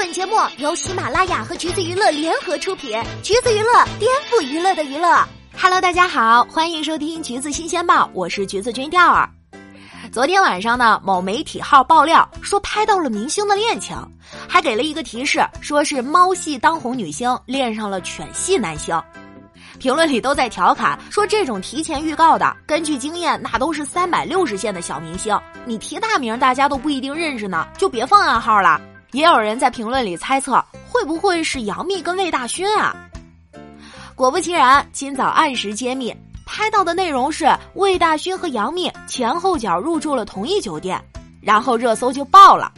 本节目由喜马拉雅和橘子娱乐联合出品，橘子娱乐颠覆娱乐的娱乐。Hello，大家好，欢迎收听橘子新鲜报，我是橘子君钓儿。昨天晚上呢，某媒体号爆料说拍到了明星的恋情，还给了一个提示，说是猫系当红女星恋上了犬系男星。评论里都在调侃说，这种提前预告的，根据经验，那都是三百六十线的小明星，你提大名，大家都不一定认识呢，就别放暗号了。也有人在评论里猜测，会不会是杨幂跟魏大勋啊？果不其然，今早按时揭秘，拍到的内容是魏大勋和杨幂前后脚入住了同一酒店，然后热搜就爆了。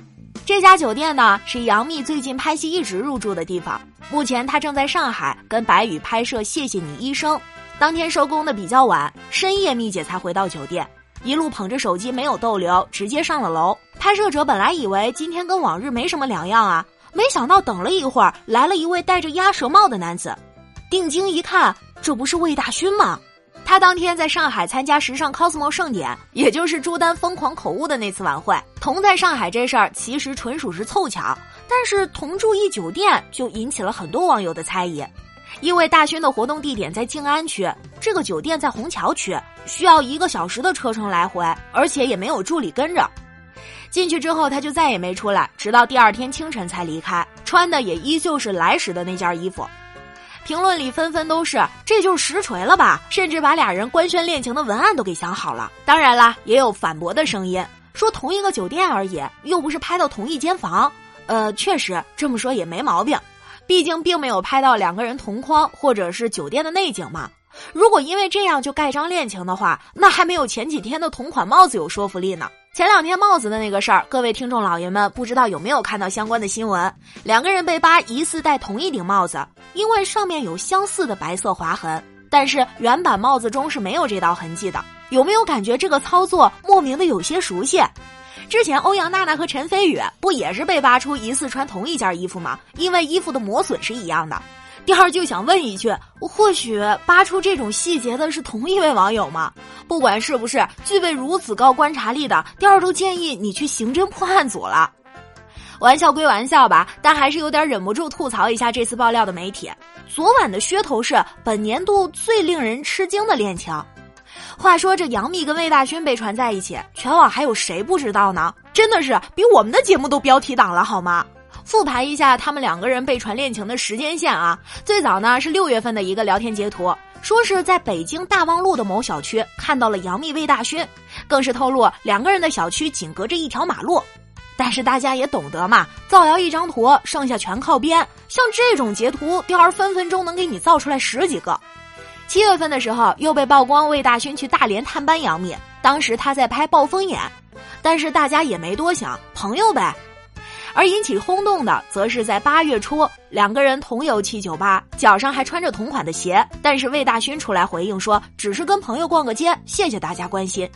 这家酒店呢，是杨幂最近拍戏一直入住的地方。目前她正在上海跟白宇拍摄《谢谢你医生》，当天收工的比较晚，深夜蜜姐才回到酒店。一路捧着手机没有逗留，直接上了楼。拍摄者本来以为今天跟往日没什么两样啊，没想到等了一会儿，来了一位戴着鸭舌帽的男子。定睛一看，这不是魏大勋吗？他当天在上海参加时尚 cosmo 盛典，也就是朱丹疯狂口误的那次晚会。同在上海这事儿其实纯属是凑巧，但是同住一酒店就引起了很多网友的猜疑。因为大勋的活动地点在静安区，这个酒店在虹桥区，需要一个小时的车程来回，而且也没有助理跟着。进去之后，他就再也没出来，直到第二天清晨才离开，穿的也依旧是来时的那件衣服。评论里纷纷都是这就是实锤了吧，甚至把俩人官宣恋情的文案都给想好了。当然啦，也有反驳的声音，说同一个酒店而已，又不是拍到同一间房。呃，确实这么说也没毛病。毕竟并没有拍到两个人同框或者是酒店的内景嘛。如果因为这样就盖章恋情的话，那还没有前几天的同款帽子有说服力呢。前两天帽子的那个事儿，各位听众老爷们不知道有没有看到相关的新闻？两个人被扒疑似戴同一顶帽子，因为上面有相似的白色划痕，但是原版帽子中是没有这道痕迹的。有没有感觉这个操作莫名的有些熟悉？之前欧阳娜娜和陈飞宇不也是被扒出疑似穿同一件衣服吗？因为衣服的磨损是一样的。第二就想问一句，或许扒出这种细节的是同一位网友吗？不管是不是具备如此高观察力的，第二都建议你去刑侦破案组了。玩笑归玩笑吧，但还是有点忍不住吐槽一下这次爆料的媒体。昨晚的噱头是本年度最令人吃惊的恋情。话说这杨幂跟魏大勋被传在一起，全网还有谁不知道呢？真的是比我们的节目都标题党了好吗？复盘一下他们两个人被传恋情的时间线啊，最早呢是六月份的一个聊天截图，说是在北京大望路的某小区看到了杨幂魏大勋，更是透露两个人的小区仅隔着一条马路。但是大家也懂得嘛，造谣一张图，剩下全靠编。像这种截图，第二分分钟能给你造出来十几个。七月份的时候，又被曝光魏大勋去大连探班杨幂，当时他在拍《暴风眼》，但是大家也没多想，朋友呗。而引起轰动的，则是在八月初，两个人同游七九八，脚上还穿着同款的鞋，但是魏大勋出来回应说，只是跟朋友逛个街，谢谢大家关心。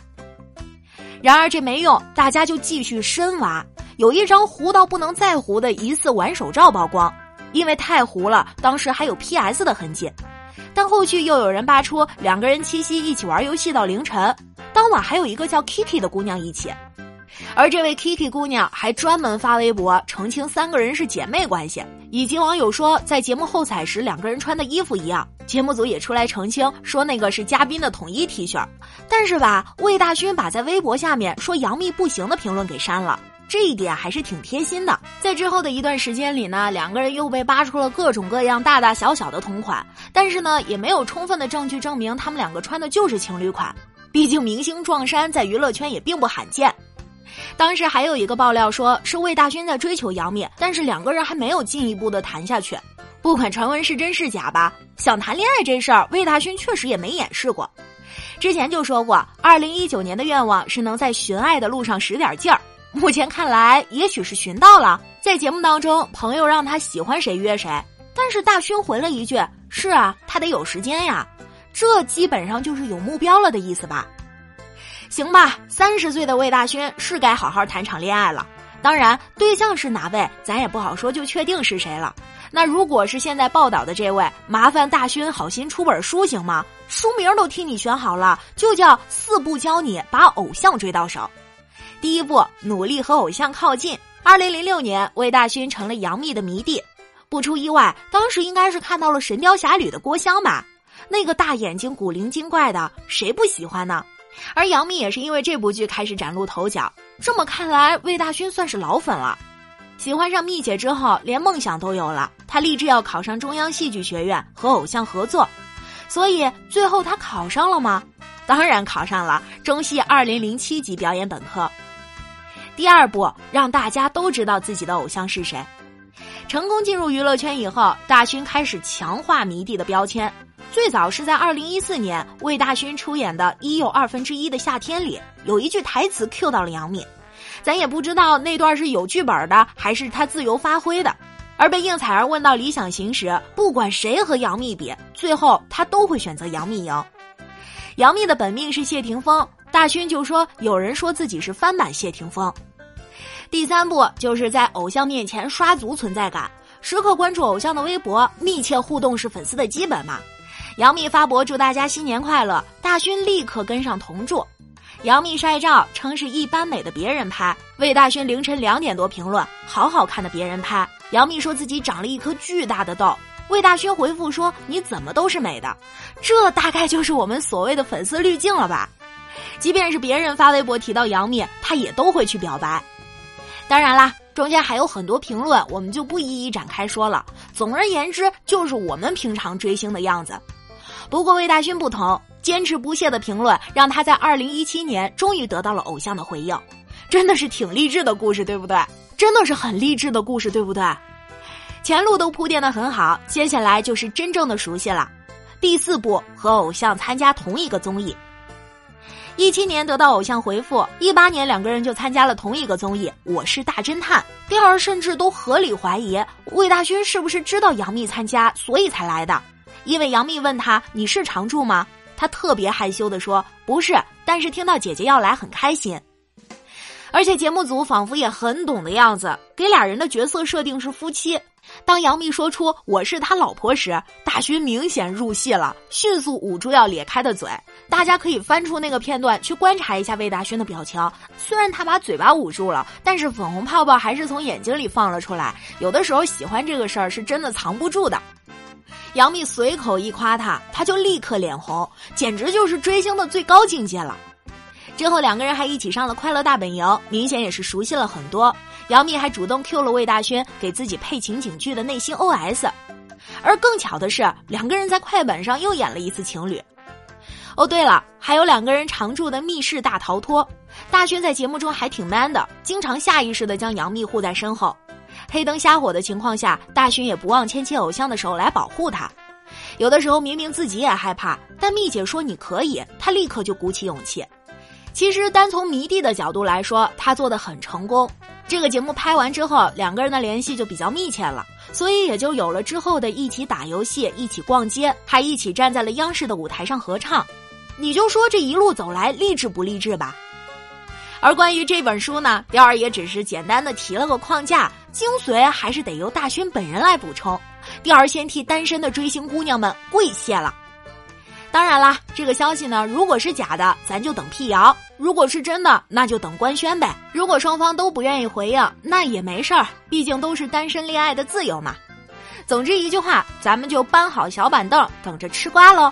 然而这没用，大家就继续深挖，有一张糊到不能再糊的疑似玩手照曝光，因为太糊了，当时还有 PS 的痕迹。但后续又有人扒出两个人七夕一起玩游戏到凌晨，当晚还有一个叫 Kiki 的姑娘一起，而这位 Kiki 姑娘还专门发微博澄清三个人是姐妹关系，以及网友说在节目后采时两个人穿的衣服一样，节目组也出来澄清说那个是嘉宾的统一 T 恤，但是吧，魏大勋把在微博下面说杨幂不行的评论给删了。这一点还是挺贴心的。在之后的一段时间里呢，两个人又被扒出了各种各样大大小小的同款，但是呢，也没有充分的证据证明他们两个穿的就是情侣款。毕竟明星撞衫在娱乐圈也并不罕见。当时还有一个爆料说是魏大勋在追求杨幂，但是两个人还没有进一步的谈下去。不管传闻是真是假吧，想谈恋爱这事儿，魏大勋确实也没掩饰过。之前就说过，二零一九年的愿望是能在寻爱的路上使点劲儿。目前看来，也许是寻到了。在节目当中，朋友让他喜欢谁约谁，但是大勋回了一句：“是啊，他得有时间呀。”这基本上就是有目标了的意思吧？行吧，三十岁的魏大勋是该好好谈场恋爱了。当然，对象是哪位，咱也不好说就确定是谁了。那如果是现在报道的这位，麻烦大勋好心出本书行吗？书名都替你选好了，就叫《四步教你把偶像追到手》。第一步，努力和偶像靠近；二零零六年，魏大勋成了杨幂的迷弟。不出意外，当时应该是看到了《神雕侠侣》的郭襄吧？那个大眼睛、古灵精怪的，谁不喜欢呢？而杨幂也是因为这部剧开始崭露头角。这么看来，魏大勋算是老粉了。喜欢上幂姐之后，连梦想都有了。他立志要考上中央戏剧学院，和偶像合作。所以最后他考上了吗？当然考上了，中戏二零零七级表演本科。第二步，让大家都知道自己的偶像是谁。成功进入娱乐圈以后，大勋开始强化迷弟的标签。最早是在二零一四年，魏大勋出演的《一又二分之一的夏天》里，有一句台词 Q 到了杨幂，咱也不知道那段是有剧本的，还是他自由发挥的。而被应采儿问到理想型时，不管谁和杨幂比，最后他都会选择杨幂赢。杨幂的本命是谢霆锋，大勋就说有人说自己是翻版谢霆锋。第三步就是在偶像面前刷足存在感，时刻关注偶像的微博，密切互动是粉丝的基本嘛。杨幂发博祝大家新年快乐，大勋立刻跟上同祝。杨幂晒照称是一般美的别人拍，魏大勋凌晨两点多评论好好看的别人拍。杨幂说自己长了一颗巨大的痘，魏大勋回复说你怎么都是美的，这大概就是我们所谓的粉丝滤镜了吧？即便是别人发微博提到杨幂，他也都会去表白。当然啦，中间还有很多评论，我们就不一一展开说了。总而言之，就是我们平常追星的样子。不过魏大勋不同，坚持不懈的评论让他在二零一七年终于得到了偶像的回应，真的是挺励志的故事，对不对？真的是很励志的故事，对不对？前路都铺垫的很好，接下来就是真正的熟悉了。第四步，和偶像参加同一个综艺。一七年得到偶像回复，一八年两个人就参加了同一个综艺《我是大侦探》。第二甚至都合理怀疑魏大勋是不是知道杨幂参加，所以才来的。因为杨幂问他你是常驻吗？他特别害羞的说不是，但是听到姐姐要来很开心。而且节目组仿佛也很懂的样子，给俩人的角色设定是夫妻。当杨幂说出我是他老婆时，大勋明显入戏了，迅速捂住要咧开的嘴。大家可以翻出那个片段去观察一下魏大勋的表情。虽然他把嘴巴捂住了，但是粉红泡泡还是从眼睛里放了出来。有的时候喜欢这个事儿是真的藏不住的。杨幂随口一夸他，他就立刻脸红，简直就是追星的最高境界了。之后两个人还一起上了《快乐大本营》，明显也是熟悉了很多。杨幂还主动 Q 了魏大勋，给自己配情景剧的内心 OS。而更巧的是，两个人在快本上又演了一次情侣。哦，对了，还有两个人常驻的密室大逃脱。大勋在节目中还挺 man 的，经常下意识的将杨幂护在身后。黑灯瞎火的情况下，大勋也不忘牵起偶像的手来保护他。有的时候明明自己也害怕，但蜜姐说你可以，他立刻就鼓起勇气。其实，单从迷弟的角度来说，他做的很成功。这个节目拍完之后，两个人的联系就比较密切了，所以也就有了之后的一起打游戏、一起逛街，还一起站在了央视的舞台上合唱。你就说这一路走来励志不励志吧？而关于这本书呢，雕儿也只是简单的提了个框架，精髓还是得由大勋本人来补充。雕儿先替单身的追星姑娘们跪谢了。当然啦，这个消息呢，如果是假的，咱就等辟谣；如果是真的，那就等官宣呗。如果双方都不愿意回应，那也没事儿，毕竟都是单身恋爱的自由嘛。总之一句话，咱们就搬好小板凳，等着吃瓜喽。